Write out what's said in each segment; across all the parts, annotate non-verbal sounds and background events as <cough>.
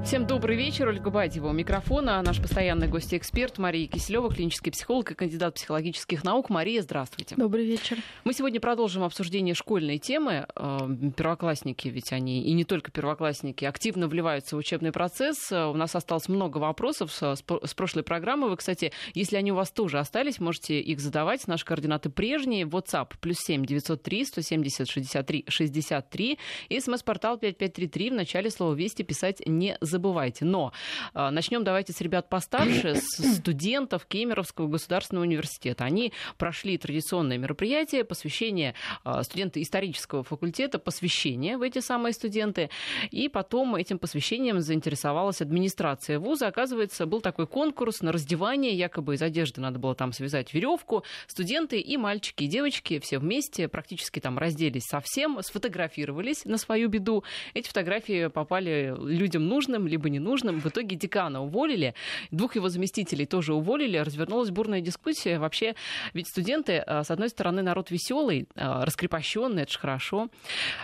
Всем добрый вечер. Ольга Бадьева у микрофона. Наш постоянный гость-эксперт Мария Киселева, клинический психолог и кандидат психологических наук. Мария, здравствуйте. Добрый вечер. Мы сегодня продолжим обсуждение школьной темы. Э, первоклассники, ведь они, и не только первоклассники, активно вливаются в учебный процесс. У нас осталось много вопросов с прошлой программы. Вы, кстати, если они у вас тоже остались, можете их задавать. Наши координаты прежние. WhatsApp плюс семь девятьсот три сто семьдесят шестьдесят три шестьдесят три. И смс-портал пять пять три три. В начале слова «Вести» писать не забывайте. Но э, начнем давайте с ребят постарше, с <coughs> студентов Кемеровского государственного университета. Они прошли традиционное мероприятие, посвящение э, студенты исторического факультета, посвящение в эти самые студенты. И потом этим посвящением заинтересовалась администрация вуза. Оказывается, был такой конкурс на раздевание, якобы из одежды надо было там связать веревку. Студенты и мальчики, и девочки все вместе практически там разделись совсем, сфотографировались на свою беду. Эти фотографии попали людям нужным, нужным, либо ненужным. В итоге декана уволили, двух его заместителей тоже уволили, развернулась бурная дискуссия. Вообще, ведь студенты, а, с одной стороны, народ веселый, а, раскрепощенный, это же хорошо.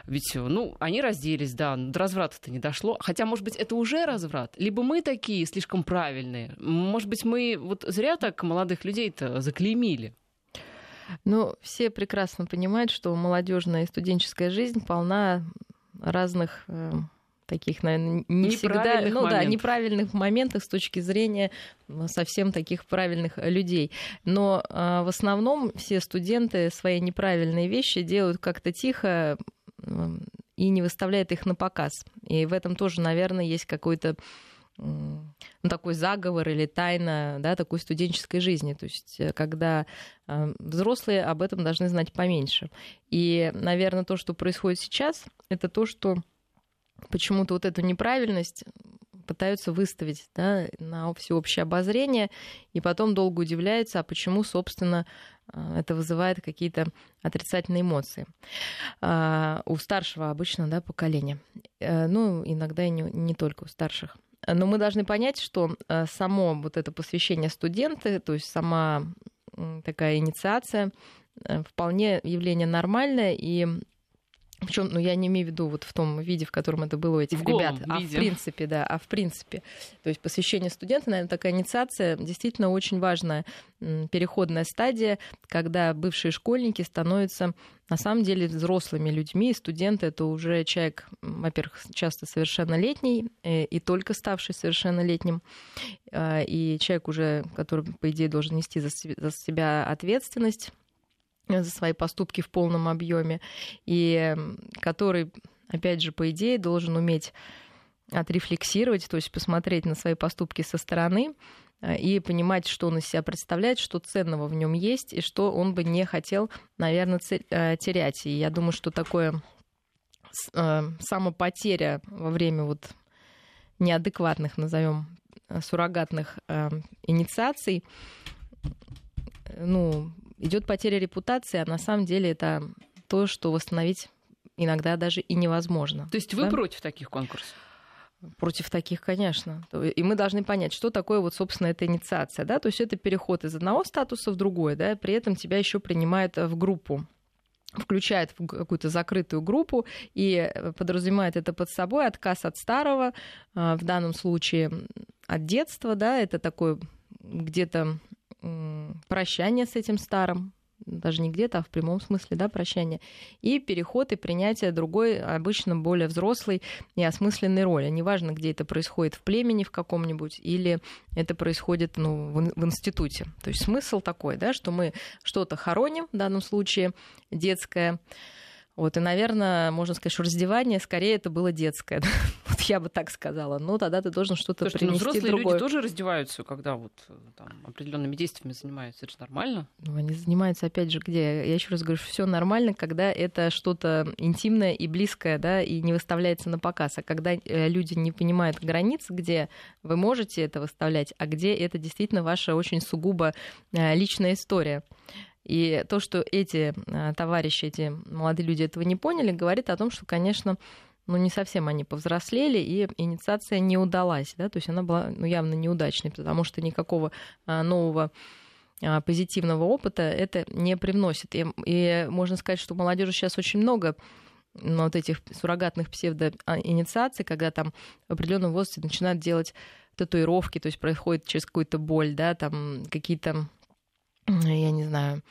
Ведь, ну, они разделись, да, до разврата-то не дошло. Хотя, может быть, это уже разврат. Либо мы такие слишком правильные. Может быть, мы вот зря так молодых людей-то заклеймили. Ну, все прекрасно понимают, что молодежная и студенческая жизнь полна разных э, таких, наверное, не всегда, ну моментов. да, неправильных моментах с точки зрения совсем таких правильных людей. Но э, в основном все студенты свои неправильные вещи делают как-то тихо и не выставляют их на показ. И в этом тоже, наверное, есть какой-то ну, такой заговор или тайна да, такой студенческой жизни. То есть, э, когда э, взрослые об этом должны знать поменьше. И, наверное, то, что происходит сейчас, это то, что почему-то вот эту неправильность пытаются выставить да, на всеобщее обозрение, и потом долго удивляются, а почему, собственно, э, это вызывает какие-то отрицательные эмоции а, у старшего обычно да, поколения. Э, ну, иногда и не, не только у старших. Но мы должны понять, что э, само вот это посвящение студенты, то есть сама такая инициация, вполне явление нормальное, и причем, ну, я не имею в виду вот в том виде, в котором это было у этих в ребят, виде. а в принципе, да, а в принципе. То есть посвящение студента, наверное, такая инициация действительно очень важная переходная стадия, когда бывшие школьники становятся на самом деле взрослыми людьми. Студенты это уже человек, во-первых, часто совершеннолетний э, и только ставший совершеннолетним, а, и человек уже, который, по идее, должен нести за себя ответственность за свои поступки в полном объеме, и который, опять же, по идее, должен уметь отрефлексировать, то есть посмотреть на свои поступки со стороны э, и понимать, что он из себя представляет, что ценного в нем есть, и что он бы не хотел, наверное, э, терять. И я думаю, что такое э, самопотеря во время вот неадекватных, назовем, суррогатных инициаций, ну, идет потеря репутации, а на самом деле это то, что восстановить иногда даже и невозможно. То есть вы да? против таких конкурсов? Против таких, конечно. И мы должны понять, что такое вот, собственно, эта инициация. Да? То есть это переход из одного статуса в другой, да? при этом тебя еще принимают в группу включает в какую-то закрытую группу и подразумевает это под собой отказ от старого, а, в данном случае от детства, да, это такой где-то прощание с этим старым, даже не где-то, а в прямом смысле, да, прощание, и переход и принятие другой, обычно более взрослой и осмысленной роли. Неважно, где это происходит, в племени в каком-нибудь, или это происходит ну, в, институте. То есть смысл такой, да, что мы что-то хороним, в данном случае детское, вот, и, наверное, можно сказать, что раздевание скорее это было детское. <laughs> вот я бы так сказала. Но тогда ты должен что-то Слушайте, принести ну, взрослые другое. люди тоже раздеваются, когда вот э, там, определенными действиями занимаются. Это же нормально. Ну, они занимаются, опять же, где? Я еще раз говорю, что все нормально, когда это что-то интимное и близкое, да, и не выставляется на показ. А когда э, люди не понимают границ, где вы можете это выставлять, а где это действительно ваша очень сугубо э, личная история. И то, что эти э, товарищи, эти молодые люди этого не поняли, говорит о том, что, конечно, ну, не совсем они повзрослели, и инициация не удалась, да, то есть она была ну, явно неудачной, потому что никакого э, нового э, позитивного опыта это не привносит. И, и можно сказать, что у молодежи сейчас очень много вот этих суррогатных псевдоинициаций, когда там в определенном возрасте начинают делать татуировки, то есть происходит через какую-то боль, да, там какие-то, я не знаю,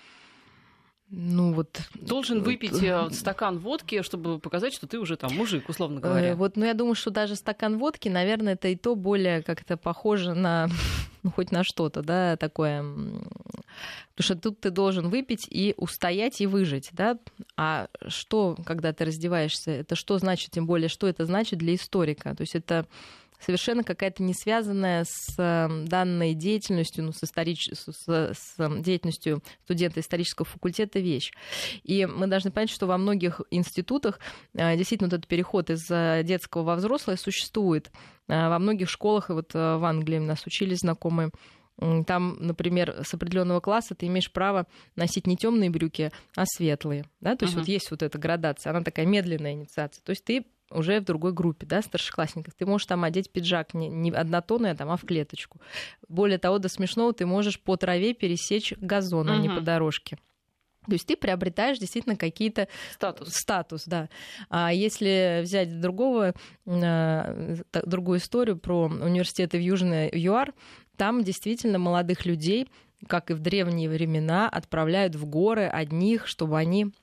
ну вот должен выпить э, стакан водки, чтобы показать, что ты уже там мужик, условно говоря. Вот, ну я думаю, что даже стакан водки, наверное, это и то более как-то похоже на, <laughs> ну хоть на что-то, да, такое. Потому что тут ты должен выпить и устоять и выжить, да. А что, когда ты раздеваешься, это что значит, тем более, что это значит для историка? То есть это совершенно какая-то не связанная с эм, данной деятельностью, ну, с, историч... с, с эм, деятельностью студента исторического факультета вещь. И мы должны понять, что во многих институтах э, действительно вот этот переход из э, детского во взрослое существует. Э, во многих школах, и вот в Англии нас учили знакомые, там, например, с определенного класса ты имеешь право носить не темные брюки, а светлые. Да? То есть uh-huh. вот есть вот эта градация, она такая медленная инициация. То есть ты уже в другой группе, да, старшеклассников. Ты можешь там одеть пиджак не, не однотонный, а, там, а в клеточку. Более того, до смешного ты можешь по траве пересечь газон, угу. а не по дорожке. То есть ты приобретаешь действительно какие-то статус. статус, да. А если взять другого, э, другую историю про университеты в Южной ЮАР, там действительно молодых людей, как и в древние времена, отправляют в горы одних, чтобы они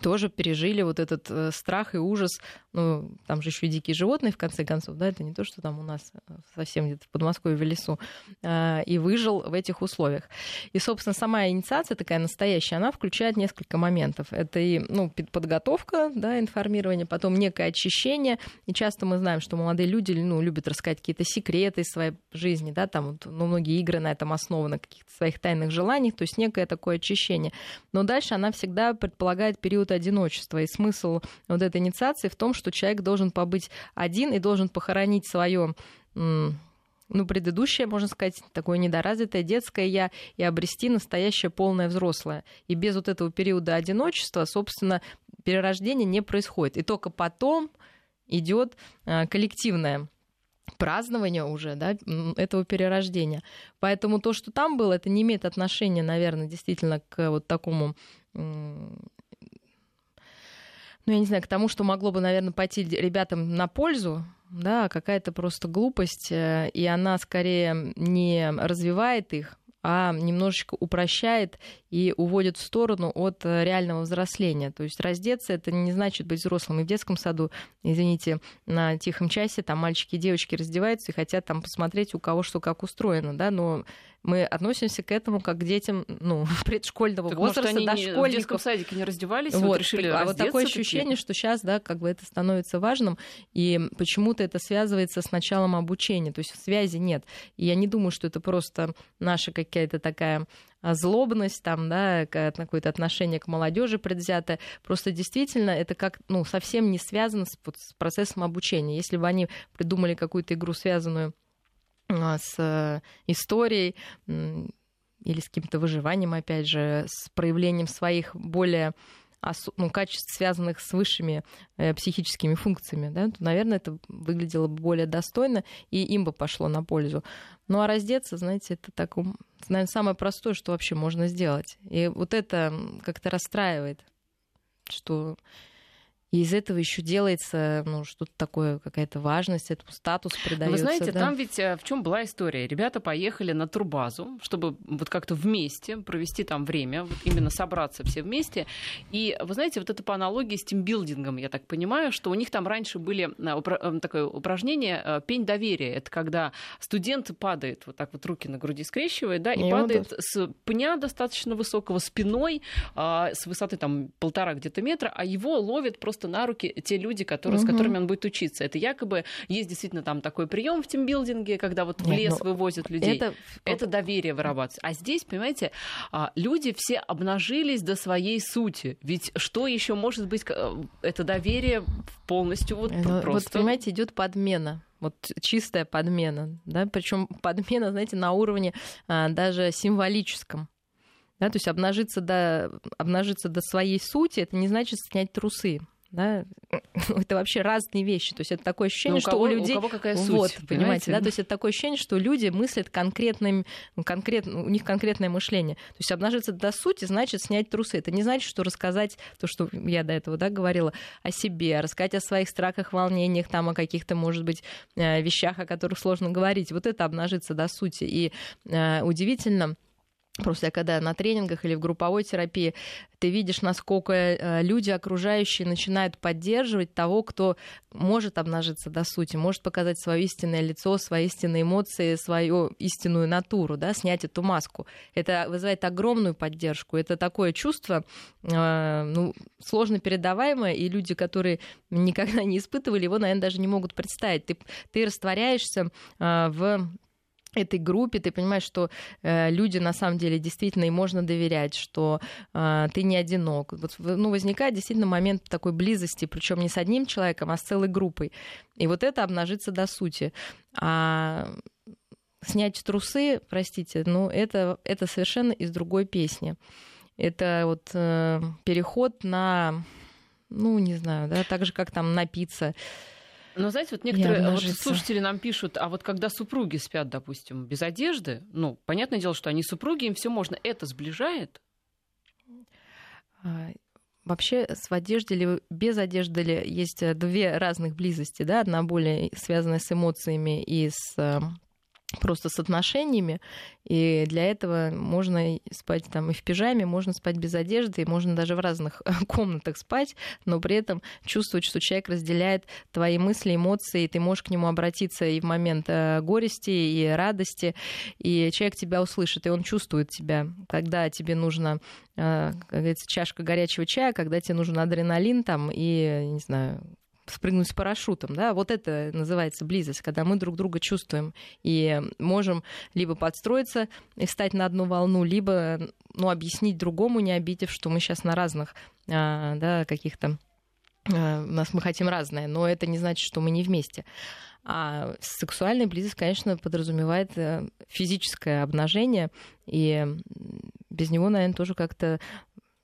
тоже пережили вот этот э, страх и ужас. Ну, там же еще и дикие животные, в конце концов, да, это не то, что там у нас э, совсем где-то в Подмосковье в лесу, а, и выжил в этих условиях. И, собственно, сама инициация такая настоящая, она включает несколько моментов. Это и ну, подготовка, да, информирование, потом некое очищение, и часто мы знаем, что молодые люди ну, любят рассказать какие-то секреты из своей жизни, да, там ну, многие игры на этом основаны, каких-то своих тайных желаниях, то есть некое такое очищение. Но дальше она всегда предполагает период период одиночества. И смысл вот этой инициации в том, что человек должен побыть один и должен похоронить свое ну, предыдущее, можно сказать, такое недоразвитое детское я и обрести настоящее полное взрослое. И без вот этого периода одиночества, собственно, перерождение не происходит. И только потом идет а, коллективное празднование уже да, этого перерождения. Поэтому то, что там было, это не имеет отношения, наверное, действительно к вот такому ну, я не знаю, к тому, что могло бы, наверное, пойти ребятам на пользу, да, какая-то просто глупость, э, и она скорее не развивает их, а немножечко упрощает и уводит в сторону от э, реального взросления. То есть раздеться это не значит быть взрослым. И в детском саду, извините, на тихом часе там мальчики и девочки раздеваются и хотят там посмотреть, у кого что как устроено, да, но мы относимся к этому как к детям ну, <laughs> предшкольного так, возраста, может, они дошкольников. в детском садике не раздевались, вот, вот решили А вот такое ощущение, что сейчас, да, как бы это становится важным, и почему-то это связывается с началом обучения, то есть связи нет. И я не думаю, что это просто наша какая-то такая а, злобность, там, да, какое-то отношение к молодежи предвзятое. Просто действительно это как, ну, совсем не связано с, с процессом обучения. Если бы они придумали какую-то игру, связанную с э, историей или с каким-то выживанием, опять же, с проявлением своих более ну, качеств, связанных с высшими э, психическими функциями, да, то, наверное, это выглядело бы более достойно, и им бы пошло на пользу. Ну а раздеться, знаете, это так, наверное, самое простое, что вообще можно сделать. И вот это как-то расстраивает, что и из этого еще делается ну, что-то такое, какая-то важность, этому статус придается. Вы знаете, да? там ведь э, в чем была история? Ребята поехали на турбазу, чтобы вот как-то вместе провести там время, вот именно собраться все вместе. И вы знаете, вот это по аналогии с тимбилдингом, я так понимаю, что у них там раньше были э, такое упражнение э, пень доверия. Это когда студент падает, вот так вот руки на груди скрещивает, да, и, и падает вот с пня достаточно высокого спиной, а, с высоты там полтора где-то метра, а его ловит просто просто на руки те люди, которые, угу. с которыми он будет учиться. Это якобы есть действительно там такой прием в тимбилдинге, когда вот в Нет, лес ну, вывозят людей. Это... это доверие вырабатывается. А здесь, понимаете, а, люди все обнажились до своей сути. Ведь что еще может быть э, это доверие полностью вот ну, просто... Вот, понимаете, идет подмена вот чистая подмена, да, причем подмена, знаете, на уровне а, даже символическом. Да, то есть обнажиться до, обнажиться до своей сути, это не значит снять трусы Да? <laughs> это вообще разные вещи. То есть это такое ощущение, ну, у кого, что у людей... У кого какая суть, вот, понимаете, понимаете, да? То есть это такое ощущение, что люди мыслят конкретным, конкрет, у них конкретное мышление. То есть обнажиться до сути значит снять трусы. Это не значит, что рассказать то, что я до этого да, говорила, о себе, рассказать о своих страхах, волнениях, там, о каких-то, может быть, э, вещах, о которых сложно говорить. Вот это обнажиться до сути. И э, удивительно, Просто когда на тренингах или в групповой терапии ты видишь, насколько э, люди окружающие начинают поддерживать того, кто может обнажиться до сути, может показать свое истинное лицо, свои истинные эмоции, свою истинную натуру, да, снять эту маску. Это вызывает огромную поддержку. Это такое чувство, э, ну, сложно передаваемое, и люди, которые никогда не испытывали его, наверное, даже не могут представить. Ты, ты растворяешься э, в этой группе, ты понимаешь, что э, люди на самом деле действительно и можно доверять, что э, ты не одинок. Вот, ну, возникает действительно момент такой близости, причем не с одним человеком, а с целой группой. И вот это обнажится до сути. А снять трусы, простите, ну, это, это совершенно из другой песни. Это вот э, переход на, ну, не знаю, да, так же, как там напиться. Но знаете, вот некоторые вот слушатели нам пишут, а вот когда супруги спят, допустим, без одежды, ну, понятное дело, что они супруги, им все можно, это сближает? А, вообще с одеждой или без одежды ли есть э, две разных близости, да, одна более связанная с эмоциями и с эм, просто с отношениями, и для этого можно спать там и в пижаме, можно спать без одежды, и можно даже в разных <laughs> комнатах спать, но при этом чувствовать, что человек разделяет твои мысли, эмоции, и ты можешь к нему обратиться и в момент э, горести, и радости, и человек тебя услышит, и он чувствует тебя, когда тебе нужно э, как говорится, чашка горячего чая, когда тебе нужен адреналин там и, не знаю, спрыгнуть с парашютом, да, вот это называется близость, когда мы друг друга чувствуем и можем либо подстроиться и встать на одну волну, либо ну, объяснить другому, не обидев, что мы сейчас на разных а, да, каких-то а, у нас мы хотим разное, но это не значит, что мы не вместе. А сексуальная близость, конечно, подразумевает э, физическое обнажение, и без него, наверное, тоже как-то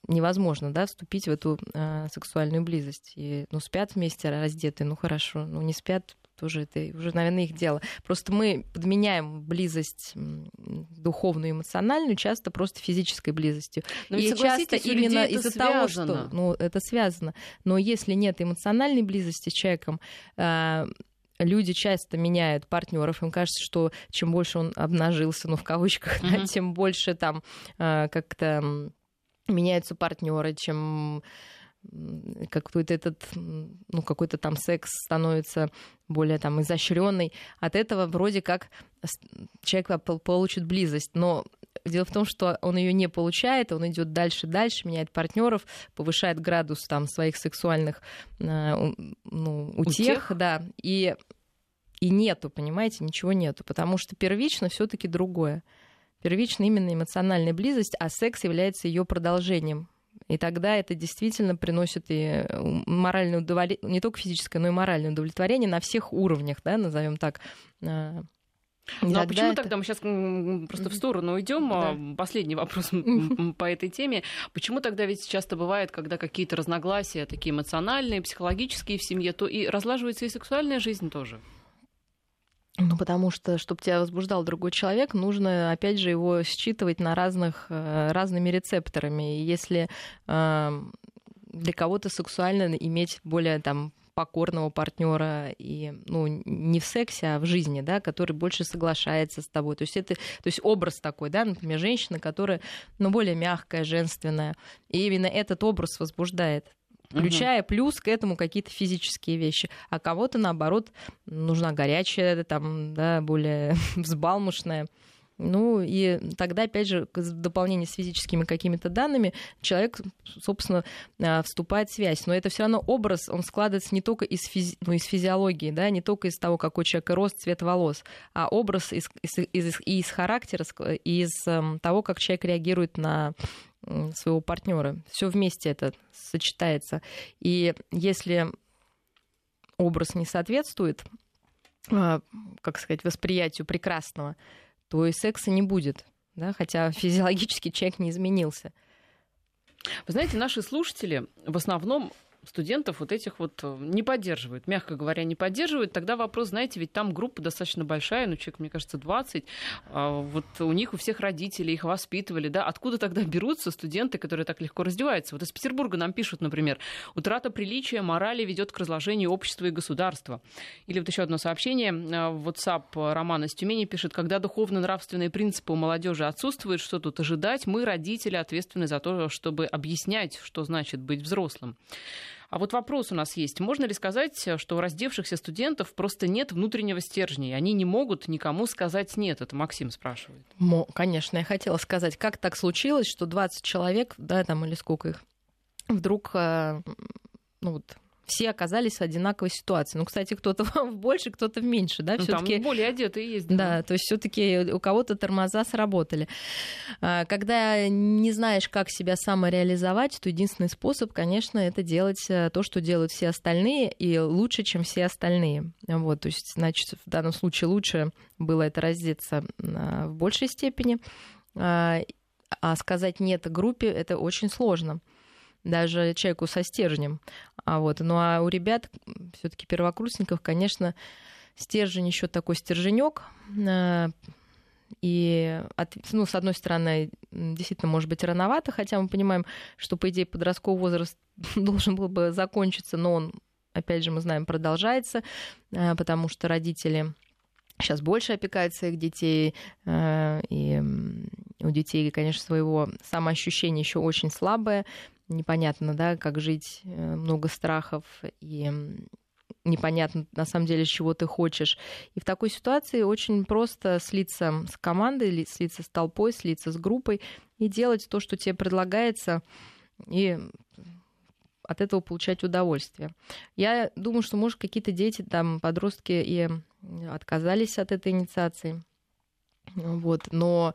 невозможно, да, вступить в эту э, сексуальную близость. И, ну, спят вместе раздетые, ну, хорошо, ну, не спят, тоже это уже, наверное, их дело. Просто мы подменяем близость духовную, эмоциональную часто просто физической близостью. Но и часто именно из-за того, что ну, это связано. Но если нет эмоциональной близости с человеком, э, люди часто меняют партнеров, им кажется, что чем больше он обнажился, ну в кавычках, mm-hmm. <laughs> да, тем больше там э, как-то меняются партнеры, чем какой-то этот, ну, какой-то там секс становится более там изощренный. От этого вроде как человек получит близость, но Дело в том, что он ее не получает, он идет дальше, дальше, меняет партнеров, повышает градус там своих сексуальных э, ну, утех, утех, да, и и нету, понимаете, ничего нету, потому что первично все-таки другое. Первично именно эмоциональная близость, а секс является ее продолжением. И тогда это действительно приносит и э, моральное удовлетворение, не только физическое, но и моральное удовлетворение на всех уровнях, да, назовем так. А, ну а почему это... тогда мы сейчас просто в сторону уйдем? Да. А, последний вопрос по этой теме. Почему тогда ведь часто бывает, когда какие-то разногласия такие эмоциональные, психологические в семье, то и разлаживается и сексуальная жизнь тоже? Ну, потому что, чтобы тебя возбуждал другой человек, нужно, опять же, его считывать на разных, э, разными рецепторами. И если э, для кого-то сексуально иметь более там покорного партнера и ну не в сексе, а в жизни, да, который больше соглашается с тобой. То есть это, то есть образ такой, да, например, женщина, которая ну более мягкая, женственная, и именно этот образ возбуждает включая угу. плюс к этому какие-то физические вещи. А кого-то, наоборот, нужна горячая, там, да, более <laughs> взбалмошная. Ну и тогда, опять же, в дополнение с физическими какими-то данными, человек, собственно, а, вступает в связь. Но это все равно образ, он складывается не только из, физи... ну, из физиологии, да, не только из того, какой человек рост, цвет волос, а образ из, из, из, из характера, из эм, того, как человек реагирует на своего партнера. Все вместе это сочетается. И если образ не соответствует, а, как сказать, восприятию прекрасного, то и секса не будет, да, хотя <laughs> физиологически человек не изменился. Вы знаете, наши слушатели в основном студентов вот этих вот э, не поддерживают, мягко говоря, не поддерживают, тогда вопрос, знаете, ведь там группа достаточно большая, ну, человек, мне кажется, 20, а вот у них у всех родители их воспитывали, да, откуда тогда берутся студенты, которые так легко раздеваются? Вот из Петербурга нам пишут, например, утрата приличия, морали ведет к разложению общества и государства. Или вот еще одно сообщение э, в WhatsApp Роман из Тюмени пишет, когда духовно-нравственные принципы у молодежи отсутствуют, что тут ожидать, мы, родители, ответственны за то, чтобы объяснять, что значит быть взрослым. А вот вопрос у нас есть. Можно ли сказать, что у раздевшихся студентов просто нет внутреннего стержня, и они не могут никому сказать «нет»? Это Максим спрашивает. Мо, конечно, я хотела сказать, как так случилось, что 20 человек, да, там или сколько их, вдруг э, ну, вот, все оказались в одинаковой ситуации. Ну, кстати, кто-то <laughs> в больше, кто-то в меньше, да, ну, все-таки. Там более одетые есть. Да, да то есть все-таки у кого-то тормоза сработали. А, когда не знаешь, как себя самореализовать, то единственный способ, конечно, это делать э, то, что делают все остальные, и лучше, чем все остальные. Вот, то есть, значит, в данном случае лучше было это раздеться в большей степени, а, а сказать нет группе это очень сложно даже человеку со стержнем. А вот, ну а у ребят, все-таки первокурсников, конечно, стержень еще такой стерженек. А, и, от, ну, с одной стороны, действительно, может быть, рановато, хотя мы понимаем, что, по идее, подростковый возраст <laughs> должен был бы закончиться, но он, опять же, мы знаем, продолжается, а, потому что родители сейчас больше опекают своих детей, а, и у детей, конечно, своего самоощущения еще очень слабое, непонятно, да, как жить, э, много страхов и непонятно на самом деле, чего ты хочешь. И в такой ситуации очень просто слиться с командой, слиться с толпой, слиться с группой и делать то, что тебе предлагается, и от этого получать удовольствие. Я думаю, что, может, какие-то дети, там, подростки и отказались от этой инициации. Вот, но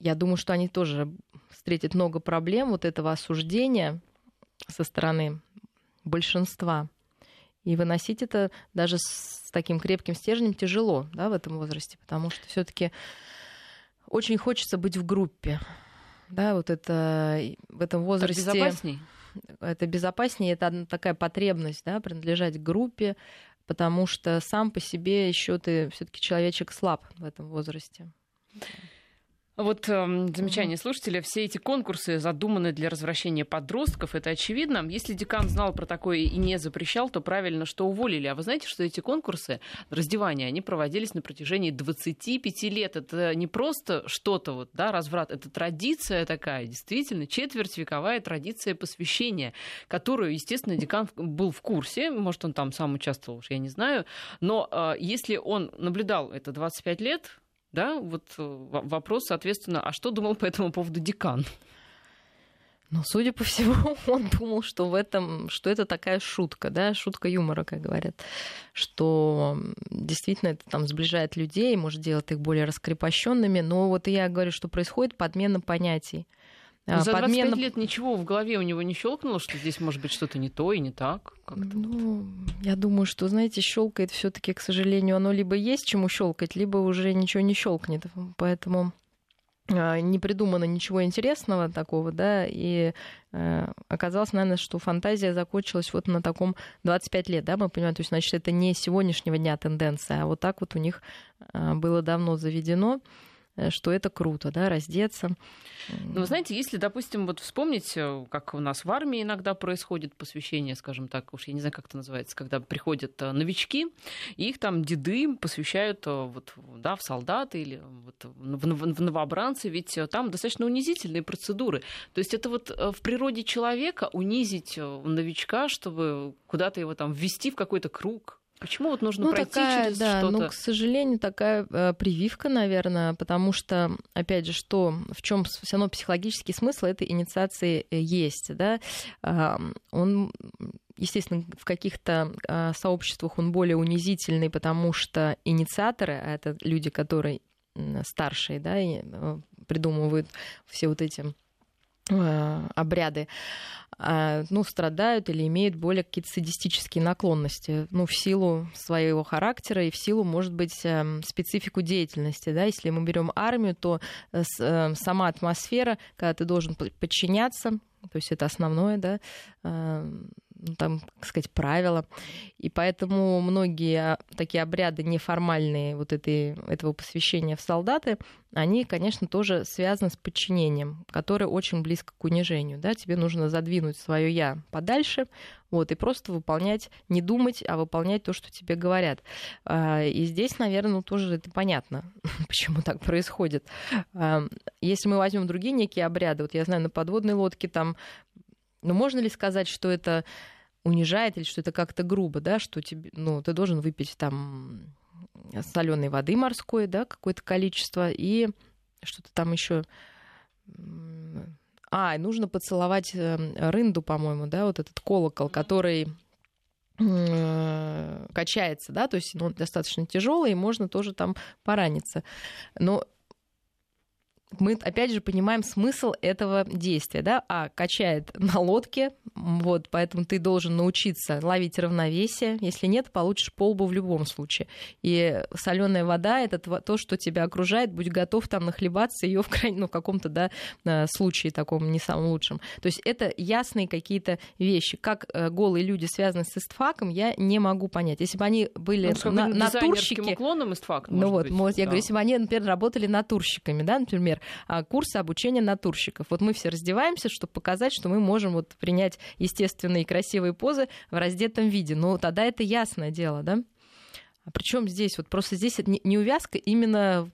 я думаю, что они тоже встретят много проблем вот этого осуждения со стороны большинства. И выносить это даже с таким крепким стержнем тяжело да, в этом возрасте, потому что все-таки очень хочется быть в группе. Да, вот это в этом возрасте... Это безопасней? Это безопаснее, это такая потребность, да, принадлежать группе, потому что сам по себе еще ты все-таки человечек слаб в этом возрасте. Вот э, замечание угу. слушателя. Все эти конкурсы задуманы для развращения подростков, это очевидно. Если декан знал про такое и не запрещал, то правильно, что уволили. А вы знаете, что эти конкурсы раздевания, они проводились на протяжении 25 лет. Это не просто что-то, вот, да, разврат, это традиция такая, действительно, четвертьвековая традиция посвящения, которую, естественно, декан был в курсе, может, он там сам участвовал, я не знаю, но э, если он наблюдал это 25 лет, да, вот э, вопрос, соответственно, а что думал по этому поводу декан? Ну, судя по всему, <laughs> он думал, что в этом, что это такая шутка, да, шутка юмора, как говорят, что действительно это там сближает людей, может делать их более раскрепощенными, но вот я говорю, что происходит подмена понятий. Но за подмена... 25 лет ничего в голове у него не щелкнуло, что здесь может быть что-то не то и не так. Ну, я думаю, что, знаете, щелкает все-таки, к сожалению, оно либо есть чему щелкать, либо уже ничего не щелкнет. Поэтому а, не придумано ничего интересного такого, да, и э, оказалось, наверное, что фантазия закончилась вот на таком 25 лет, да, мы понимаем, то есть, значит, это не сегодняшнего дня тенденция, а вот так вот у них э, было давно заведено. Э, что это круто, да, раздеться. Ну, вы знаете, если, допустим, вот вспомнить, э, как у нас в армии иногда происходит посвящение, скажем так, уж я не знаю, как это называется, когда приходят э, новички, и их там деды посвящают вот, да, в солдаты или вот в новобранцы, ведь там достаточно унизительные процедуры. То есть это вот в природе человека унизить новичка, чтобы куда-то его там ввести в какой-то круг, Почему вот нужно ну, пройти такая, через да, что-то? Ну, к сожалению, такая э, прививка, наверное, потому что, опять же, что в чем все равно психологический смысл этой инициации э, есть, да? Э, он естественно, в каких-то э, сообществах он более унизительный, потому что инициаторы, а это люди, которые старшие, да, и, э, придумывают все вот эти обряды, а, ну, страдают или имеют более какие-то садистические наклонности, ну, в силу своего характера и в силу, может быть, эм, специфику деятельности, да, если мы берем армию, то э, э, сама атмосфера, когда ты должен подчиняться, то есть это основное, да, ну, там, так сказать, правила. И поэтому многие такие обряды неформальные вот этой, этого посвящения в солдаты, они, конечно, тоже связаны с подчинением, которое очень близко к унижению. Да? Тебе нужно задвинуть свое «я» подальше, вот, и просто выполнять, не думать, а выполнять то, что тебе говорят. А, и здесь, наверное, ну, тоже это понятно, <laughs> почему так происходит. А, если мы возьмем другие некие обряды, вот я знаю, на подводной лодке там но можно ли сказать, что это унижает или что это как-то грубо, да, что тебе, ну, ты должен выпить там соленой воды морской, да, какое-то количество, и что-то там еще. А, нужно поцеловать э, рынду, по-моему, да, вот этот колокол, который э, качается, да, то есть ну, он достаточно тяжелый, и можно тоже там пораниться. Но мы опять же понимаем смысл этого действия, да, а качает на лодке, вот, поэтому ты должен научиться ловить равновесие, если нет, получишь полбу в любом случае. И соленая вода это то, что тебя окружает, будь готов там нахлебаться ее в крайнем, ну, каком-то, да, э, случае таком не самом лучшем. То есть это ясные какие-то вещи. Как э, голые люди связаны с истфаком, я не могу понять. Если бы они были ну, на, натурщики... уклоном истфак, ну вот, быть, я да. говорю, если бы они, например, работали натурщиками, да, например, например, а, курсы обучения натурщиков. Вот мы все раздеваемся, чтобы показать, что мы можем вот принять естественные красивые позы в раздетом виде. Ну, тогда это ясное дело, да? А причем здесь, вот просто здесь не увязка, именно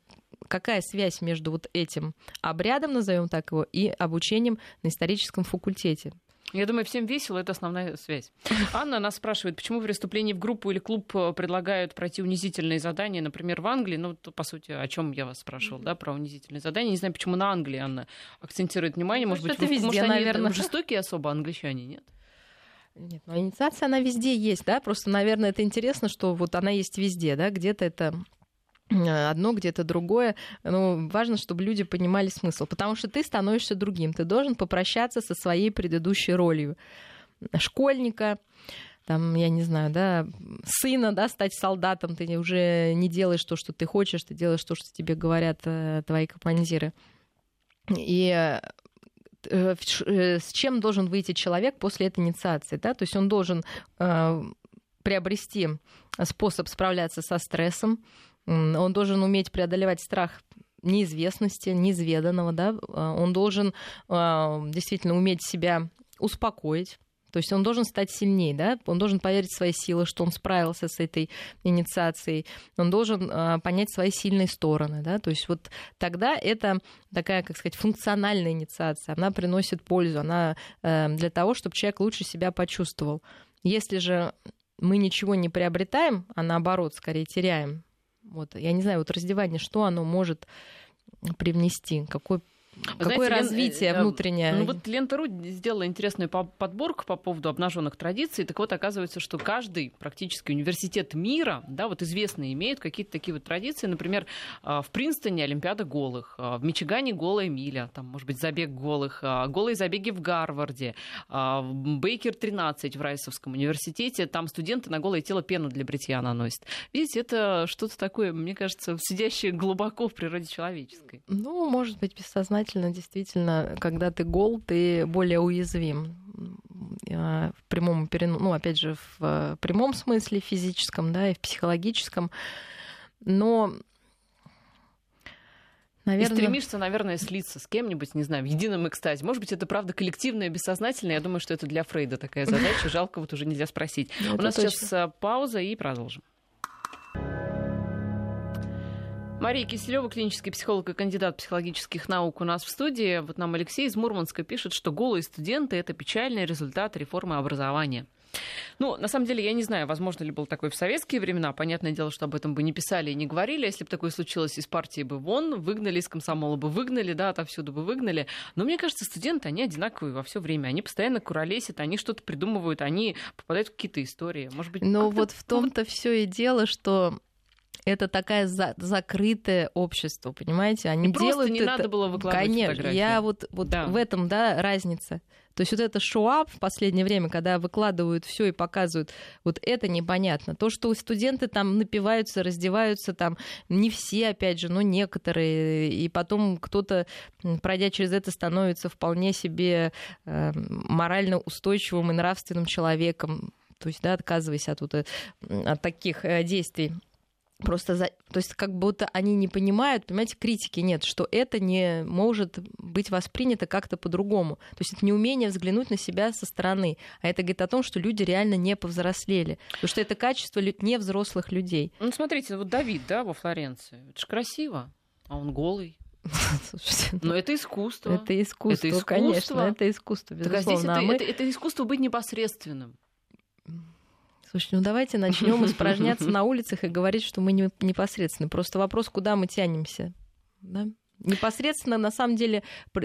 какая связь между вот этим обрядом, назовем так его, и обучением на историческом факультете? Я думаю, всем весело, это основная связь. <laughs> Анна нас спрашивает, почему в выступлении в группу или клуб э, предлагают пройти унизительные задания, например, в Англии, ну, то, по сути, о чем я вас спрашивал, да, про унизительные задания. Не знаю, почему на Англии Анна акцентирует внимание, может быть, это везде, может, наверное. они жестокие особо англичане, нет? Нет, но инициация, она везде есть, да, просто, наверное, это интересно, что вот она есть везде, да, где-то это одно, где-то другое. Ну, важно, чтобы люди понимали смысл, потому что ты становишься другим. Ты должен попрощаться со своей предыдущей ролью школьника, там, я не знаю, да, сына, да, стать солдатом, ты уже не делаешь то, что ты хочешь, ты делаешь то, что тебе говорят э, твои командиры. И э, с чем должен выйти человек после этой инициации, да, то есть он должен приобрести способ справляться со стрессом, он должен уметь преодолевать страх неизвестности, неизведанного, да, а, он должен а, действительно уметь себя успокоить, то есть он должен стать сильнее, да? он должен поверить в свои силы, что он справился с этой инициацией, он должен э, понять свои сильные стороны. Да? То есть вот тогда это такая, как сказать, функциональная инициация, она приносит пользу, она э, для того, чтобы человек лучше себя почувствовал. Если же мы ничего не приобретаем, а наоборот, скорее теряем, вот, я не знаю, вот раздевание, что оно может привнести, какой Какое Знаете, развитие Лен, э, внутреннее? Ну вот Лента.ру сделала интересную подборку по поводу обнаженных традиций. Так вот, оказывается, что каждый практически университет мира, да, вот известные, имеют какие-то такие вот традиции. Например, а, в Принстоне Олимпиада голых, в Мичигане голая миля, там, может быть, забег голых, голые забеги в Гарварде, в Бейкер 13 в Райсовском университете, там студенты на голое тело пену для бритья наносят. Видите, это что-то такое, мне кажется, сидящее глубоко в природе человеческой. Ну, может быть, бессознательно сознательно, действительно, когда ты гол, ты более уязвим а, в прямом ну, опять же, в э, прямом смысле физическом, да, и в психологическом. Но Наверное... И стремишься, наверное, слиться с кем-нибудь, не знаю, в едином экстазе. Может быть, это правда коллективное, бессознательное. Я думаю, что это для Фрейда такая задача. Жалко, вот уже нельзя спросить. У нас сейчас э, пауза и продолжим. Мария Киселева, клинический психолог и кандидат психологических наук у нас в студии. Вот нам Алексей из Мурманска пишет, что голые студенты – это печальный результат реформы образования. Ну, на самом деле, я не знаю, возможно ли было такое в советские времена. Понятное дело, что об этом бы не писали и не говорили. Если бы такое случилось, из партии бы вон выгнали, из комсомола бы выгнали, да, отовсюду бы выгнали. Но мне кажется, студенты, они одинаковые во все время. Они постоянно куролесят, они что-то придумывают, они попадают в какие-то истории. Может быть, Но вот в том-то все и дело, что это такая за, закрытое общество, понимаете? Они и делают просто не это... надо было выкладывать Конечно, фотографии. я вот, вот да. в этом, да, разница. То есть вот это шоу в последнее время, когда выкладывают все и показывают, вот это непонятно. То, что студенты там напиваются, раздеваются, там не все, опять же, но некоторые, и потом кто-то, пройдя через это, становится вполне себе э, морально устойчивым и нравственным человеком. То есть, да, отказываясь от, от, от таких э, действий. Просто, за... то есть как будто они не понимают, понимаете, критики нет, что это не может быть воспринято как-то по-другому. То есть это неумение взглянуть на себя со стороны. А это говорит о том, что люди реально не повзрослели. Потому что это качество не взрослых людей. Ну, смотрите, вот Давид, да, во Флоренции. Это же красиво, а он голый. <laughs> Слушайте, ну, Но это искусство. Это искусство, это искусство. конечно, это искусство, безусловно. Так, а здесь это, а мы... это, это искусство быть непосредственным. Слушайте, ну давайте начнем <laughs> испражняться на улицах и говорить, что мы не непосредственно. Просто вопрос, куда мы тянемся. Да? Непосредственно, на самом деле,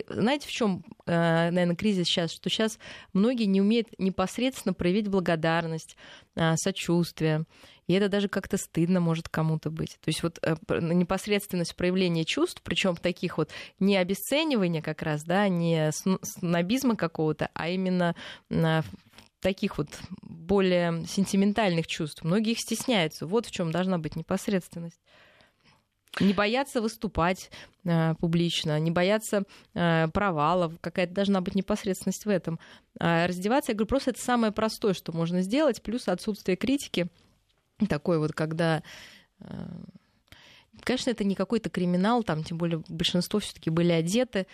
знаете, в чем, э, наверное, кризис сейчас? Что сейчас многие не умеют непосредственно проявить благодарность, э, сочувствие. И это даже как-то стыдно может кому-то быть. То есть вот э, непосредственность проявления чувств, причем таких вот не обесценивания как раз, да, не снобизма какого-то, а именно таких вот более сентиментальных чувств. Многие их стесняются. Вот в чем должна быть непосредственность. Не бояться выступать э, публично, не бояться э, провалов, какая-то должна быть непосредственность в этом. А раздеваться, я говорю, просто это самое простое, что можно сделать, плюс отсутствие критики, такой вот, когда э, Конечно, это не какой-то криминал, там, тем более большинство все-таки были одеты.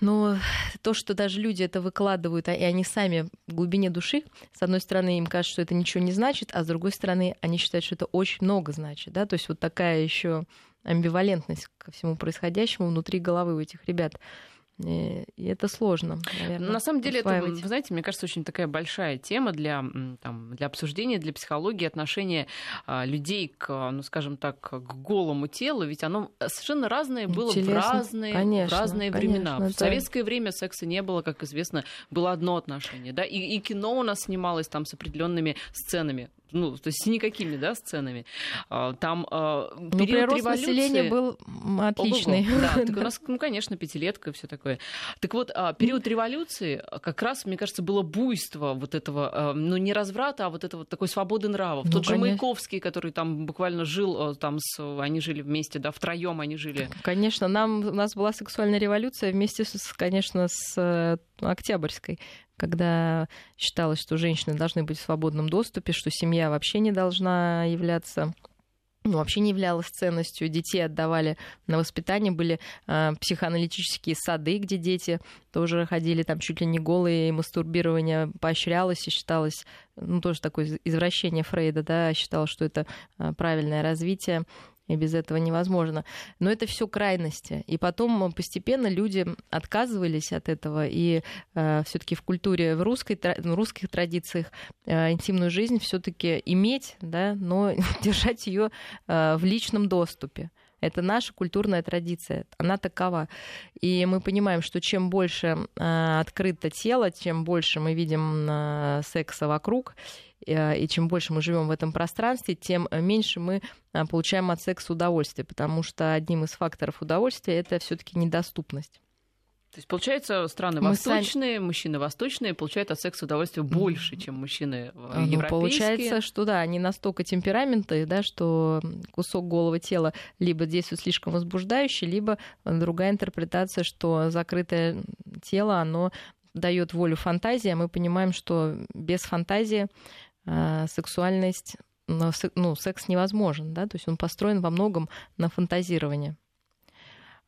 Но то, что даже люди это выкладывают, а, и они сами в глубине души, с одной стороны, им кажется, что это ничего не значит, а с другой стороны, они считают, что это очень много значит. Да? То есть вот такая еще амбивалентность ко всему происходящему внутри головы у этих ребят. И это сложно, наверное. На самом деле, это, вы знаете, мне кажется, очень такая большая тема для, там, для обсуждения, для психологии, отношения а, людей к, ну, скажем так, к голому телу, ведь оно совершенно разное было Интересно. в разные, конечно, в разные конечно, времена. Да. В советское время секса не было, как известно, было одно отношение, да, и, и кино у нас снималось там с определенными сценами ну, то есть с никакими, да, сценами. А, там э, период Но революции... населения был отличный. Да, так <laughs> у нас, ну, конечно, пятилетка все такое. Так вот, а, период революции как раз, мне кажется, было буйство вот этого, ну, не разврата, а вот этого такой свободы нравов. Ну, Тот конечно. же Маяковский, который там буквально жил, там с, они жили вместе, да, втроем они жили. Конечно, нам, у нас была сексуальная революция вместе, с, конечно, с э, Октябрьской когда считалось, что женщины должны быть в свободном доступе, что семья вообще не должна являться ну, вообще не являлась ценностью. Детей отдавали на воспитание, были э, психоаналитические сады, где дети тоже ходили там чуть ли не голые, и мастурбирование поощрялось и считалось, ну, тоже такое извращение Фрейда, да, считал, что это э, правильное развитие и без этого невозможно. Но это все крайности. И потом постепенно люди отказывались от этого, и э, все-таки в культуре, в русской, в русских традициях э, интимную жизнь все-таки иметь, да, но <laughs> держать ее э, в личном доступе. Это наша культурная традиция, она такова. И мы понимаем, что чем больше э, открыто тело, чем больше мы видим э, секса вокруг, э, и чем больше мы живем в этом пространстве, тем меньше мы э, получаем от секса удовольствие, потому что одним из факторов удовольствия это все-таки недоступность. То есть, получается, страны Мы восточные, сами... мужчины восточные получают от секса удовольствие больше, чем мужчины э, ну, европейские. Получается, что да, они настолько темпераменты, да, что кусок голого тела либо действует слишком возбуждающе, либо другая интерпретация, что закрытое тело, оно дает волю фантазии, а мы понимаем, что без фантазии э, сексуальность, ну, секс невозможен, да, то есть он построен во многом на фантазирование.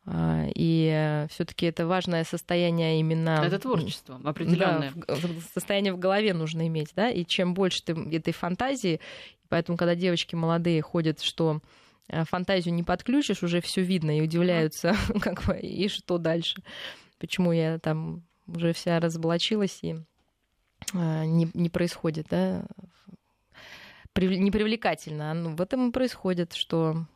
А, и все-таки это важное состояние именно... Это творчество определенное. Да, состояние в голове нужно иметь, да, и чем больше ты этой фантазии, поэтому, когда девочки молодые ходят, что э, фантазию не подключишь, уже все видно, и удивляются, <laughs> как бы, и что дальше. Почему я там уже вся разоблачилась, и э, не, не происходит, да, непривлекательно. Ну, в этом и происходит, что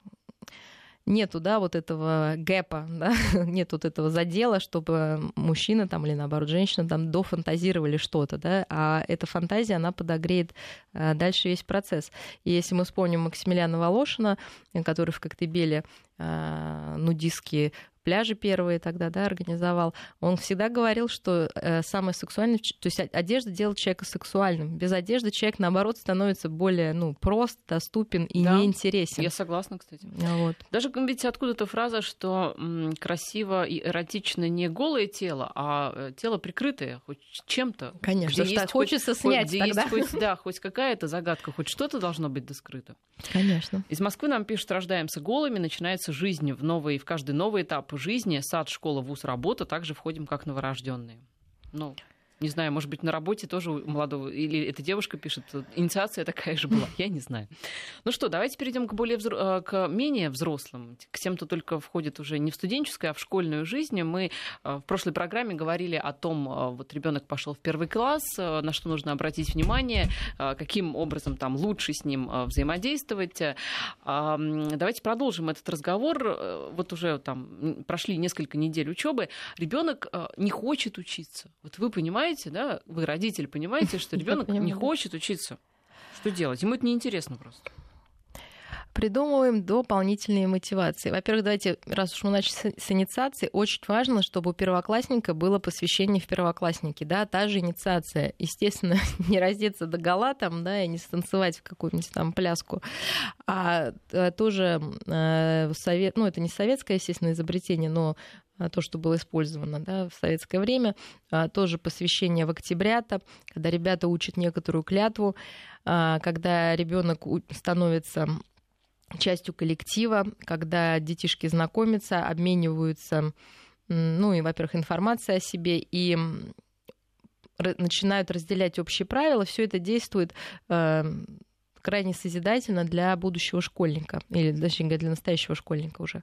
нету, да, вот этого гэпа, <laughs> да, нет вот этого задела, чтобы мужчина там или наоборот женщина там дофантазировали что-то, да, а эта фантазия, она подогреет э, дальше весь процесс. И если мы вспомним Максимилиана Волошина, который в Коктебеле э, нудистские пляжи первые тогда, да, организовал, он всегда говорил, что э, самое сексуальное, то есть одежда делает человека сексуальным. Без одежды человек, наоборот, становится более, ну, прост, доступен и да, неинтересен. Я согласна, кстати. Вот. Даже ведь откуда-то фраза, что м, красиво и эротично не голое тело, а э, тело прикрытое хоть чем-то. Конечно, где есть хочется хоть, снять где тогда. Есть хоть, да, хоть какая-то загадка, хоть что-то должно быть доскрыто. Конечно. Из Москвы нам пишут, рождаемся голыми, начинается жизнь в новый, в каждый новый этап жизни, сад, школа, вуз, работа, также входим как новорожденные. Ну, не знаю, может быть, на работе тоже у молодого, или эта девушка пишет, инициация такая же была, я не знаю. Ну что, давайте перейдем к, более взро... Э, к менее взрослым, к тем, кто только входит уже не в студенческую, а в школьную жизнь. Мы э, в прошлой программе говорили о том, э, вот ребенок пошел в первый класс, на что нужно обратить внимание, каким образом там лучше с ним взаимодействовать. Давайте продолжим этот разговор. Вот уже там прошли несколько недель учебы. Ребенок не хочет учиться. Вот вы понимаете, понимаете, да, вы родитель понимаете, что <laughs> ребенок не хочет учиться. Что делать? Ему это неинтересно просто придумываем дополнительные мотивации. Во-первых, давайте, раз уж мы начали с инициации, очень важно, чтобы у первоклассника было посвящение в первоклассники, да, та же инициация. Естественно, <laughs> не раздеться до гола там, да, и не станцевать в какую-нибудь там пляску, а э, тоже э, совет, ну, это не советское, естественно, изобретение, но а, то, что было использовано да, в советское время, а, тоже посвящение в октябрята, когда ребята учат некоторую клятву, а, когда ребенок становится частью коллектива, когда детишки знакомятся, обмениваются, ну и, во-первых, информацией о себе и начинают разделять общие правила, все это действует крайне созидательно для будущего школьника, или, точнее для настоящего школьника уже.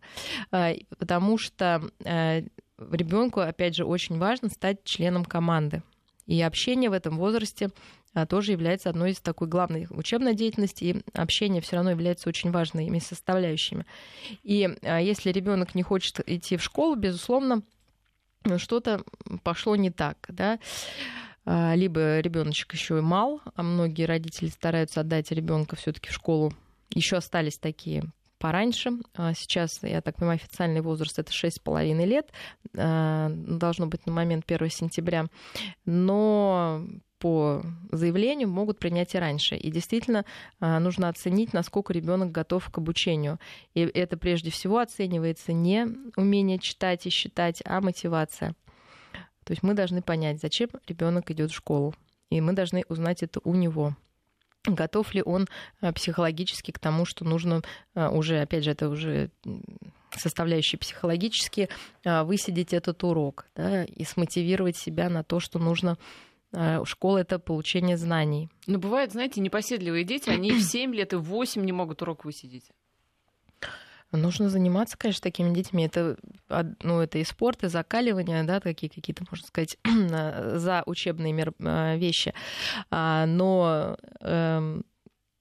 А, потому что э, ребенку, опять же, очень важно стать членом команды. И общение в этом возрасте тоже является одной из такой главной учебной деятельности, и общение все равно является очень важными составляющими. И а, если ребенок не хочет идти в школу, безусловно, что-то пошло не так, да. А, либо ребеночек еще и мал, а многие родители стараются отдать ребенка все-таки в школу. Еще остались такие пораньше. А сейчас, я так понимаю, официальный возраст это 6,5 лет. А, должно быть на момент 1 сентября. Но по заявлению могут принять и раньше. И действительно нужно оценить, насколько ребенок готов к обучению. И это прежде всего оценивается не умение читать и считать, а мотивация. То есть мы должны понять, зачем ребенок идет в школу. И мы должны узнать это у него готов ли он э, психологически к тому, что нужно э, уже, опять же, это уже составляющие психологические, э, высидеть этот урок да, и смотивировать себя на то, что нужно Школа — это получение знаний. Но бывают, знаете, непоседливые дети, они в 7 лет и в 8 не могут урок высидеть. Нужно заниматься, конечно, такими детьми. Это, ну, это и спорт, и закаливание, да, такие какие-то, можно сказать, <clears throat> за учебные мер... А, вещи. А, но эм,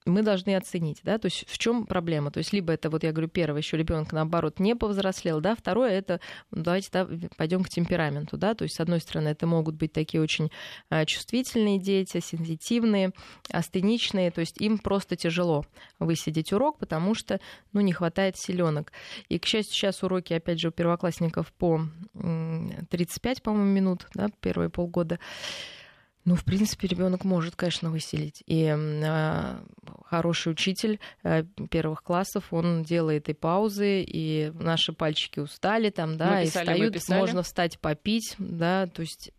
мы должны оценить, да, то есть в чем проблема. То есть либо это, вот я говорю, первое, еще ребенок наоборот не повзрослел, да, второе это, ну, давайте да, пойдем к темпераменту, да, то есть с одной стороны это могут быть такие очень а, чувствительные дети, сенситивные, астеничные, то есть им просто тяжело высидеть урок, потому что, ну, не хватает силенок. И, к счастью, сейчас уроки, опять же, у первоклассников по 35, по-моему, минут, да, первые полгода. Ну, в принципе, ребенок может, конечно, выселить. И э, хороший учитель э, первых классов, он делает и паузы, и наши пальчики устали там, да, мы писали, и встают, можно встать попить, да, то есть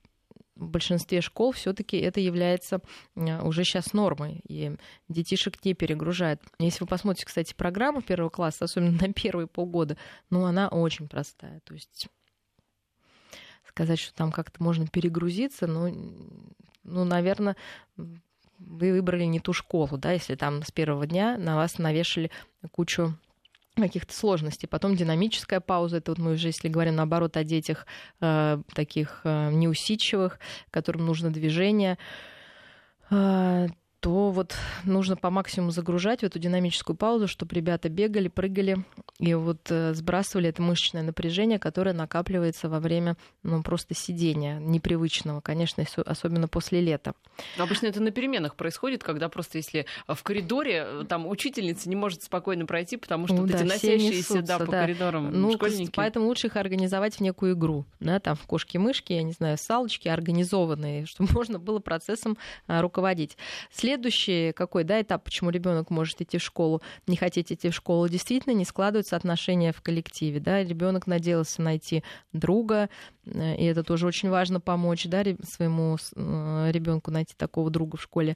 в большинстве школ все-таки это является уже сейчас нормой, и детишек не перегружает. Если вы посмотрите, кстати, программу первого класса, особенно на первые полгода, ну, она очень простая. То есть сказать, что там как-то можно перегрузиться, но ну, наверное, вы выбрали не ту школу, да, если там с первого дня на вас навешали кучу каких-то сложностей. Потом динамическая пауза, это вот мы уже, если говорим наоборот о детях э, таких э, неусидчивых, которым нужно движение. Э, то вот нужно по максимуму загружать в эту динамическую паузу, чтобы ребята бегали, прыгали и вот э, сбрасывали это мышечное напряжение, которое накапливается во время ну, просто сидения непривычного, конечно, особенно после лета. Но обычно это на переменах происходит, когда просто если в коридоре э, там учительница не может спокойно пройти, потому что ну, вот да, эти носящиеся да, по да. коридорам ну, школьники. Поэтому лучше их организовать в некую игру, да, там в кошки-мышки, я не знаю, салочки организованные, <laughs> чтобы можно было процессом а, руководить. Следующий какой да, этап, почему ребенок может идти в школу, не хотеть идти в школу, действительно не складываются отношения в коллективе. Да? Ребенок надеялся найти друга, э, и это тоже очень важно помочь да, своему э, ребенку найти такого друга в школе.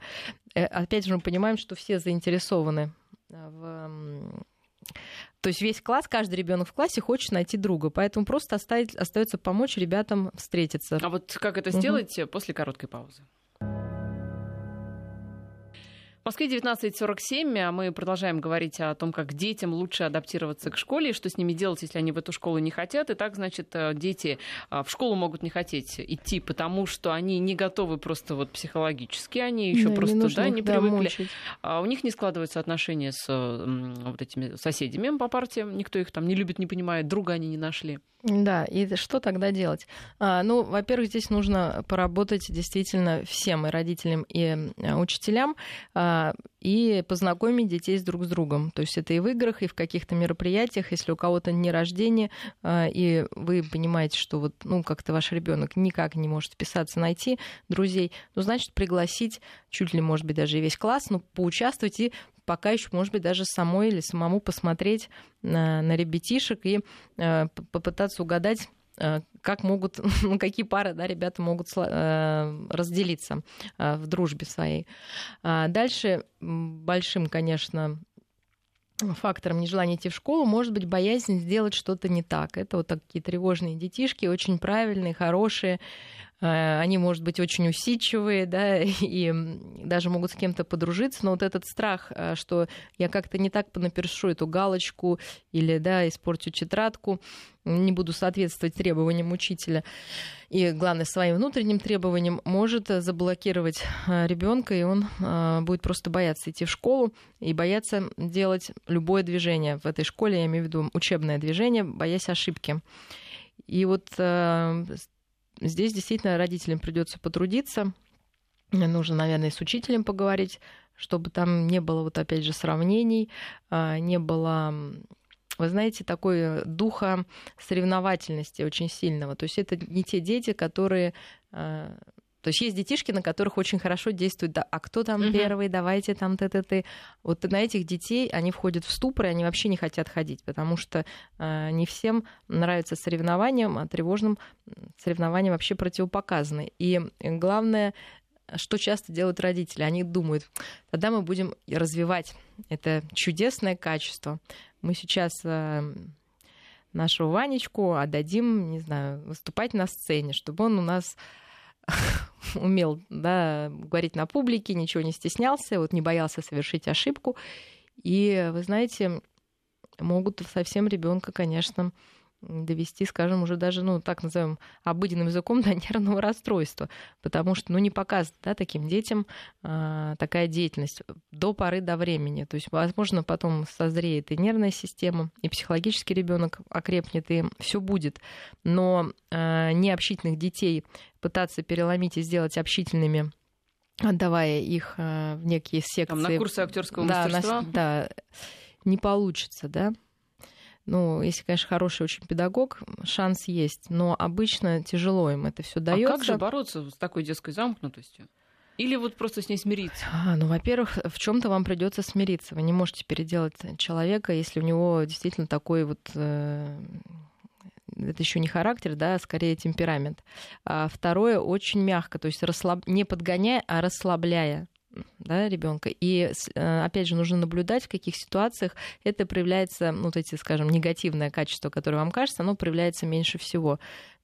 Э, опять же, мы понимаем, что все заинтересованы в то есть весь класс, каждый ребенок в классе хочет найти друга, поэтому просто оставить, остается помочь ребятам встретиться. А вот как это сделать угу. после короткой паузы? В Москве 19.47, а мы продолжаем говорить о том, как детям лучше адаптироваться к школе, и что с ними делать, если они в эту школу не хотят. И так, значит, э, дети э, в школу могут не хотеть идти, потому что они не готовы просто вот психологически, они еще да, просто не да, не привыкли. А у них не складываются отношения с вот этими соседями по партиям, никто их там не любит, не понимает, друга они не нашли. Да, и что тогда делать? А, ну, во-первых, здесь нужно поработать действительно всем, и родителям, и учителям, а, и познакомить детей с друг с другом. То есть это и в играх, и в каких-то мероприятиях, если у кого-то не рождение, а, и вы понимаете, что вот, ну, как-то ваш ребенок никак не может вписаться, найти друзей, ну, значит, пригласить чуть ли, может быть, даже и весь класс, ну, поучаствовать и пока еще, может быть, даже самой или самому посмотреть на, на ребятишек и э, попытаться угадать как могут, <laughs> ну, какие пары да, ребята могут э, разделиться э, в дружбе своей. А дальше большим, конечно, фактором нежелания идти в школу может быть боязнь сделать что-то не так. Это вот такие тревожные детишки, очень правильные, хорошие, Э, они, может быть, очень усидчивые, да, <laughs> и даже могут с кем-то подружиться, но вот этот страх, э, что я как-то не так понапишу эту галочку или, да, испорчу тетрадку, не буду соответствовать требованиям учителя, и, главное, своим внутренним требованиям, может заблокировать э, ребенка, и он будет просто бояться идти в школу и бояться делать любое движение в этой школе, я имею в виду учебное движение, боясь ошибки. И вот Здесь действительно родителям придется потрудиться. Нужно, наверное, с учителем поговорить, чтобы там не было, вот опять же, сравнений, а, не было вы знаете, такой духа соревновательности очень сильного. То есть это не те дети, которые а, то есть есть детишки, на которых очень хорошо действует, да, а кто там угу. первый, давайте там ты ты ты. Вот на этих детей они входят в ступор, и они вообще не хотят ходить, потому что э, не всем нравится соревнованием, а тревожным соревнованиям вообще противопоказаны. И главное, что часто делают родители, они думают, тогда мы будем развивать это чудесное качество. Мы сейчас э, нашего Ванечку отдадим, не знаю, выступать на сцене, чтобы он у нас <laughs> умел да, говорить на публике, ничего не стеснялся, вот не боялся совершить ошибку. И, вы знаете, могут совсем ребенка, конечно, довести, скажем, уже даже, ну, так назовем, обыденным языком до <laughs> нервного расстройства, потому что, ну, не показывает, да, таким детям а, такая деятельность до поры до времени. То есть, возможно, потом созреет и нервная система, и психологический ребенок окрепнет, и все будет. Но а, необщительных детей пытаться переломить и сделать общительными отдавая их а, в некие секции. Там на курсы актерского да, мастерства? На, да, не получится, да. Ну, если, конечно, хороший очень педагог, шанс есть, но обычно тяжело им это все дается. А как же бороться с такой детской замкнутостью? Или вот просто с ней смириться? А, ну, во-первых, в чем-то вам придется смириться. Вы не можете переделать человека, если у него действительно такой вот э, это еще не характер, да, а скорее темперамент. А второе очень мягко, то есть расслаб... не подгоняя, а расслабляя да, ребенка. И э, опять же, нужно наблюдать, в каких ситуациях это проявляется, ну, вот эти, скажем, негативное качество, которое вам кажется, оно проявляется меньше всего.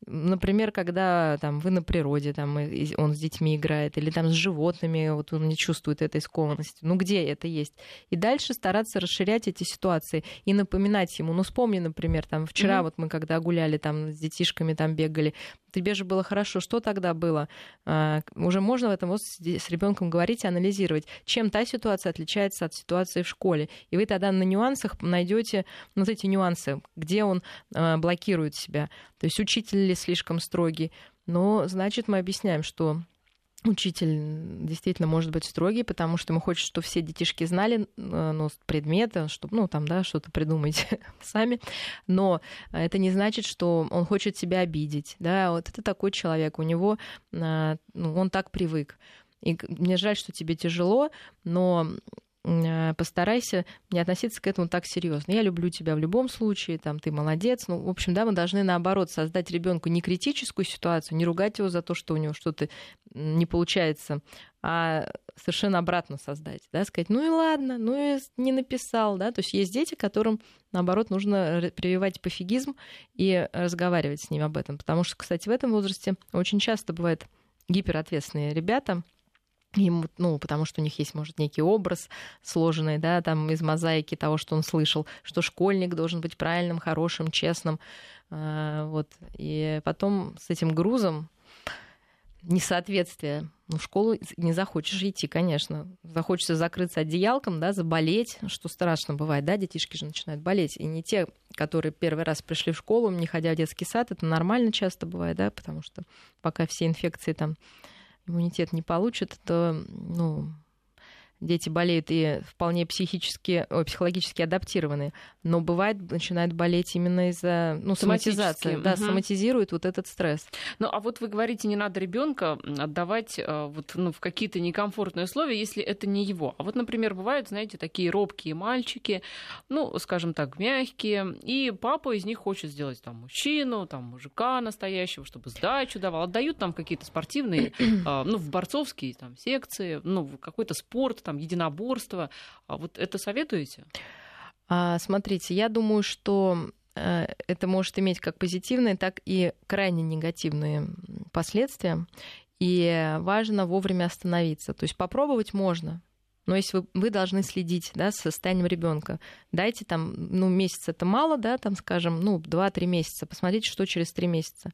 Например, когда там, вы на природе, там, он с детьми играет, или там с животными, вот он не чувствует этой скованности. Ну, где это есть? И дальше стараться расширять эти ситуации и напоминать ему. Ну, вспомни, например, там, вчера mm-hmm. вот мы когда гуляли, там, с детишками там бегали, тебе же было хорошо, что тогда было? А, уже можно в этом возрасте с ребенком говорить о проанализировать, чем та ситуация отличается от ситуации в школе. И вы тогда на нюансах найдете вот эти нюансы, где он э, блокирует себя. То есть учитель ли слишком строгий. Но, значит, мы объясняем, что учитель действительно может быть строгий, потому что ему хочет, чтобы все детишки знали э, ну, предметы, чтобы, ну, там, да, что-то придумать <laughs> сами. Но это не значит, что он хочет себя обидеть, да, вот это такой человек, у него, э, ну, он так привык. И мне жаль, что тебе тяжело, но постарайся не относиться к этому так серьезно. Я люблю тебя в любом случае, там ты молодец. Ну, в общем, да, мы должны наоборот создать ребенку не критическую ситуацию, не ругать его за то, что у него что-то не получается, а совершенно обратно создать, да, сказать, ну и ладно, ну и не написал, да, то есть есть дети, которым, наоборот, нужно прививать пофигизм и разговаривать с ними об этом, потому что, кстати, в этом возрасте очень часто бывают гиперответственные ребята, ему, ну, потому что у них есть, может, некий образ сложенный, да, там из мозаики того, что он слышал, что школьник должен быть правильным, хорошим, честным, а, вот, и потом с этим грузом несоответствие. Ну, в школу не захочешь идти, конечно. Захочется закрыться одеялком, да, заболеть, что страшно бывает, да, детишки же начинают болеть. И не те, которые первый раз пришли в школу, не ходя в детский сад, это нормально часто бывает, да, потому что пока все инфекции там иммунитет не получат, то ну, дети болеют и вполне психически, о, психологически адаптированы, но бывает, начинают болеть именно из-за ну, соматизации. Да, угу. соматизирует вот этот стресс. Ну, а вот вы говорите, не надо ребенка отдавать э, вот, ну, в какие-то некомфортные условия, если это не его. А вот, например, бывают, знаете, такие робкие мальчики, ну, скажем так, мягкие, и папа из них хочет сделать там мужчину, там мужика настоящего, чтобы сдачу давал. Отдают там какие-то спортивные, <clears throat> э, ну, в борцовские там секции, ну, в какой-то спорт, там, единоборство. А вот это советуете? А, смотрите, я думаю, что э, это может иметь как позитивные, так и крайне негативные последствия. И важно вовремя остановиться. То есть попробовать можно, но если вы, вы должны следить да, с состоянием ребенка, дайте там, ну, месяц это мало, да, там, скажем, ну, 2-3 месяца, посмотрите, что через 3 месяца.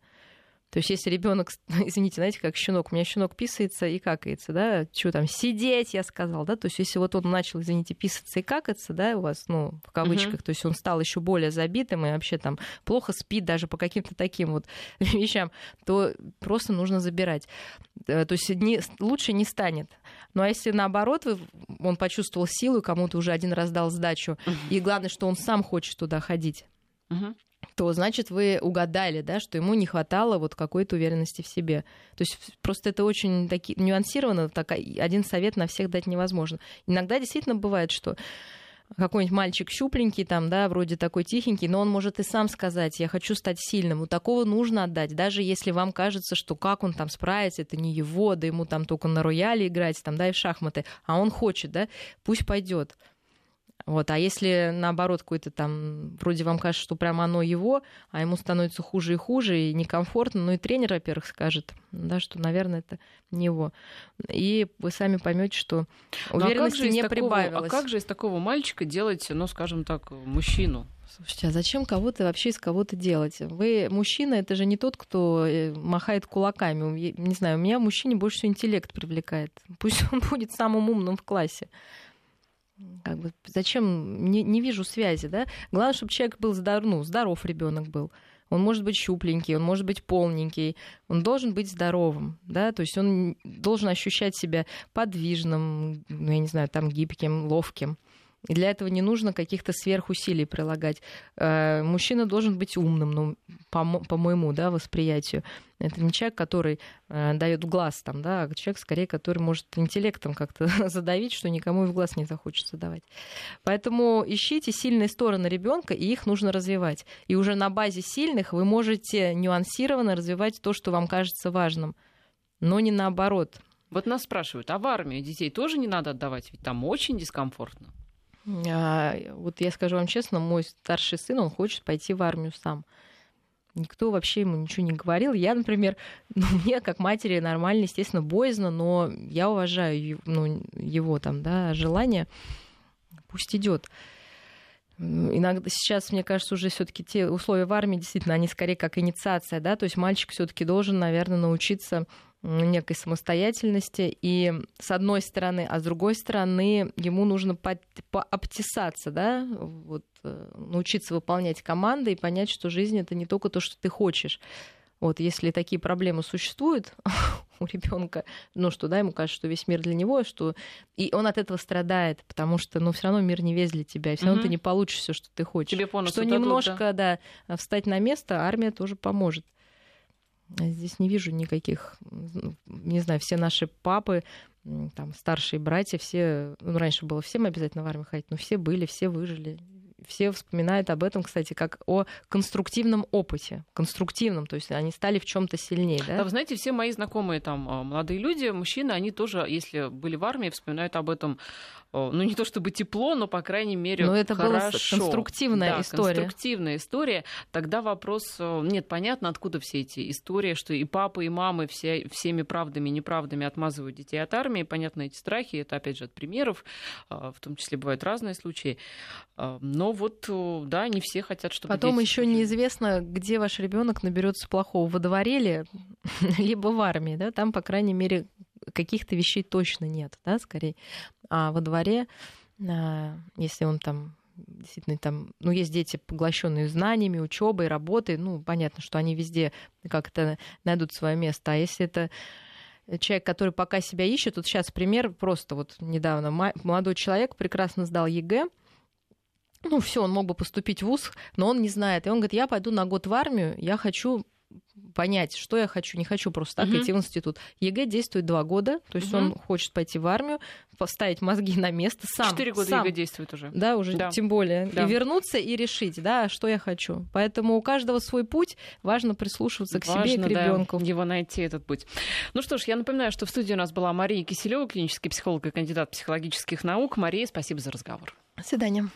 То есть, если ребенок, <laughs> извините, знаете, как щенок, у меня щенок писается и какается, да, что там, сидеть, я сказал, да, то есть, если вот он начал, извините, писаться и какаться, да, у вас, ну, в кавычках, uh-huh. то есть, он стал еще более забитым и вообще там плохо спит даже по каким-то таким вот <laughs> вещам, то просто нужно забирать. Э, то есть, не, лучше не станет. Ну, а если наоборот, он почувствовал силу, кому-то уже один раз дал сдачу, uh-huh. и главное, что он сам хочет туда ходить, uh-huh то значит вы угадали, да, что ему не хватало вот какой-то уверенности в себе. То есть просто это очень таки, нюансировано, так, один совет на всех дать невозможно. Иногда действительно бывает, что какой-нибудь мальчик щупленький, там, да, вроде такой тихенький, но он может и сам сказать, я хочу стать сильным. У такого нужно отдать, даже если вам кажется, что как он там справится, это не его, да ему там только на рояле играть, там, да, и в шахматы, а он хочет, да, пусть пойдет. Вот. А если наоборот какой-то там, вроде вам кажется, что прямо оно его, а ему становится хуже и хуже, и некомфортно, ну и тренер, во-первых, скажет, да, что, наверное, это не его. И вы сами поймете, что уверенности ну, а не такого, прибавилось. А как же из такого мальчика делать, ну, скажем так, мужчину? Слушайте, а зачем кого-то вообще из кого-то делать? Вы мужчина, это же не тот, кто э, махает кулаками. Не знаю, у меня мужчине больше всего интеллект привлекает. Пусть <laughs> он будет самым умным в классе. Как бы зачем? Не, не вижу связи, да? Главное, чтобы человек был здоров, ну, здоров ребенок был. Он может быть щупленький, он может быть полненький, он должен быть здоровым, да, то есть он должен ощущать себя подвижным, ну, я не знаю, там гибким, ловким. И для этого не нужно каких-то сверхусилий прилагать. Э, мужчина должен быть умным, ну, по, по моему да, восприятию. Это не человек, который э, дает в глаз, там, да, а человек, скорее, который может интеллектом как-то <laughs> задавить, что никому и в глаз не захочется давать. Поэтому ищите сильные стороны ребенка, и их нужно развивать. И уже на базе сильных вы можете нюансированно развивать то, что вам кажется важным, но не наоборот. Вот нас спрашивают, а в армию детей тоже не надо отдавать? Ведь там очень дискомфортно. А, вот я скажу вам честно, мой старший сын, он хочет пойти в армию сам. Никто вообще ему ничего не говорил. Я, например, <laughs> ну, мне как матери нормально, естественно, боязно, но я уважаю ну, его там, да, желание. Пусть идет. Иногда сейчас, мне кажется, уже все-таки те условия в армии действительно, они скорее как инициация, да, то есть мальчик все-таки должен, наверное, научиться некой самостоятельности. И с одной стороны, а с другой стороны, ему нужно по пообтесаться, да, вот, э, научиться выполнять команды и понять, что жизнь это не только то, что ты хочешь. Вот, если такие проблемы существуют <laughs> у ребенка, ну что, да, ему кажется, что весь мир для него, что и он от этого страдает, потому что, ну, все равно мир не весь для тебя, и все равно ты не получишь все, что ты хочешь. Тебе по что немножко, да. да, встать на место, армия тоже поможет. Здесь не вижу никаких, не знаю, все наши папы, там, старшие братья, все, ну, раньше было всем обязательно в армию ходить, но все были, все выжили, все вспоминают об этом, кстати, как о конструктивном опыте. Конструктивном, то есть они стали в чем-то сильнее. Да? да, вы знаете, все мои знакомые там а, молодые люди, мужчины, они тоже, если были в армии, вспоминают об этом ну не то чтобы тепло, но по крайней мере но это хорошо. была конструктивная да, история. Конструктивная история. Тогда вопрос нет, понятно, откуда все эти истории, что и папы, и мамы все, всеми правдами и неправдами отмазывают детей от армии. Понятно, эти страхи, это опять же от примеров, а, в том числе бывают разные случаи. А, но вот, да, не все хотят, чтобы Потом еще неизвестно, где ваш ребенок наберется плохого, во дворе ли, <laughs> либо в армии, да, там, по крайней мере, каких-то вещей точно нет, да, скорее. А во дворе, а, если он там действительно там, ну, есть дети, поглощенные знаниями, учебой, работой, ну, понятно, что они везде как-то найдут свое место. А если это человек, который пока себя ищет, вот сейчас пример, просто вот недавно молодой человек прекрасно сдал ЕГЭ, ну, все, он мог бы поступить в ВУЗ, но он не знает. И он говорит, я пойду на год в армию, я хочу понять, что я хочу, не хочу просто так угу. идти в институт. ЕГЭ действует два года, то есть угу. он хочет пойти в армию, поставить мозги на место сам. Четыре года сам, ЕГЭ действует уже. Да, уже да. тем более. Да. И вернуться и решить, да, что я хочу. Поэтому у каждого свой путь, важно прислушиваться к важно, себе и к ребенку. Да, его найти этот путь. Ну что ж, я напоминаю, что в студии у нас была Мария Киселева, клинический психолог и кандидат психологических наук. Мария, спасибо за разговор. До свидания.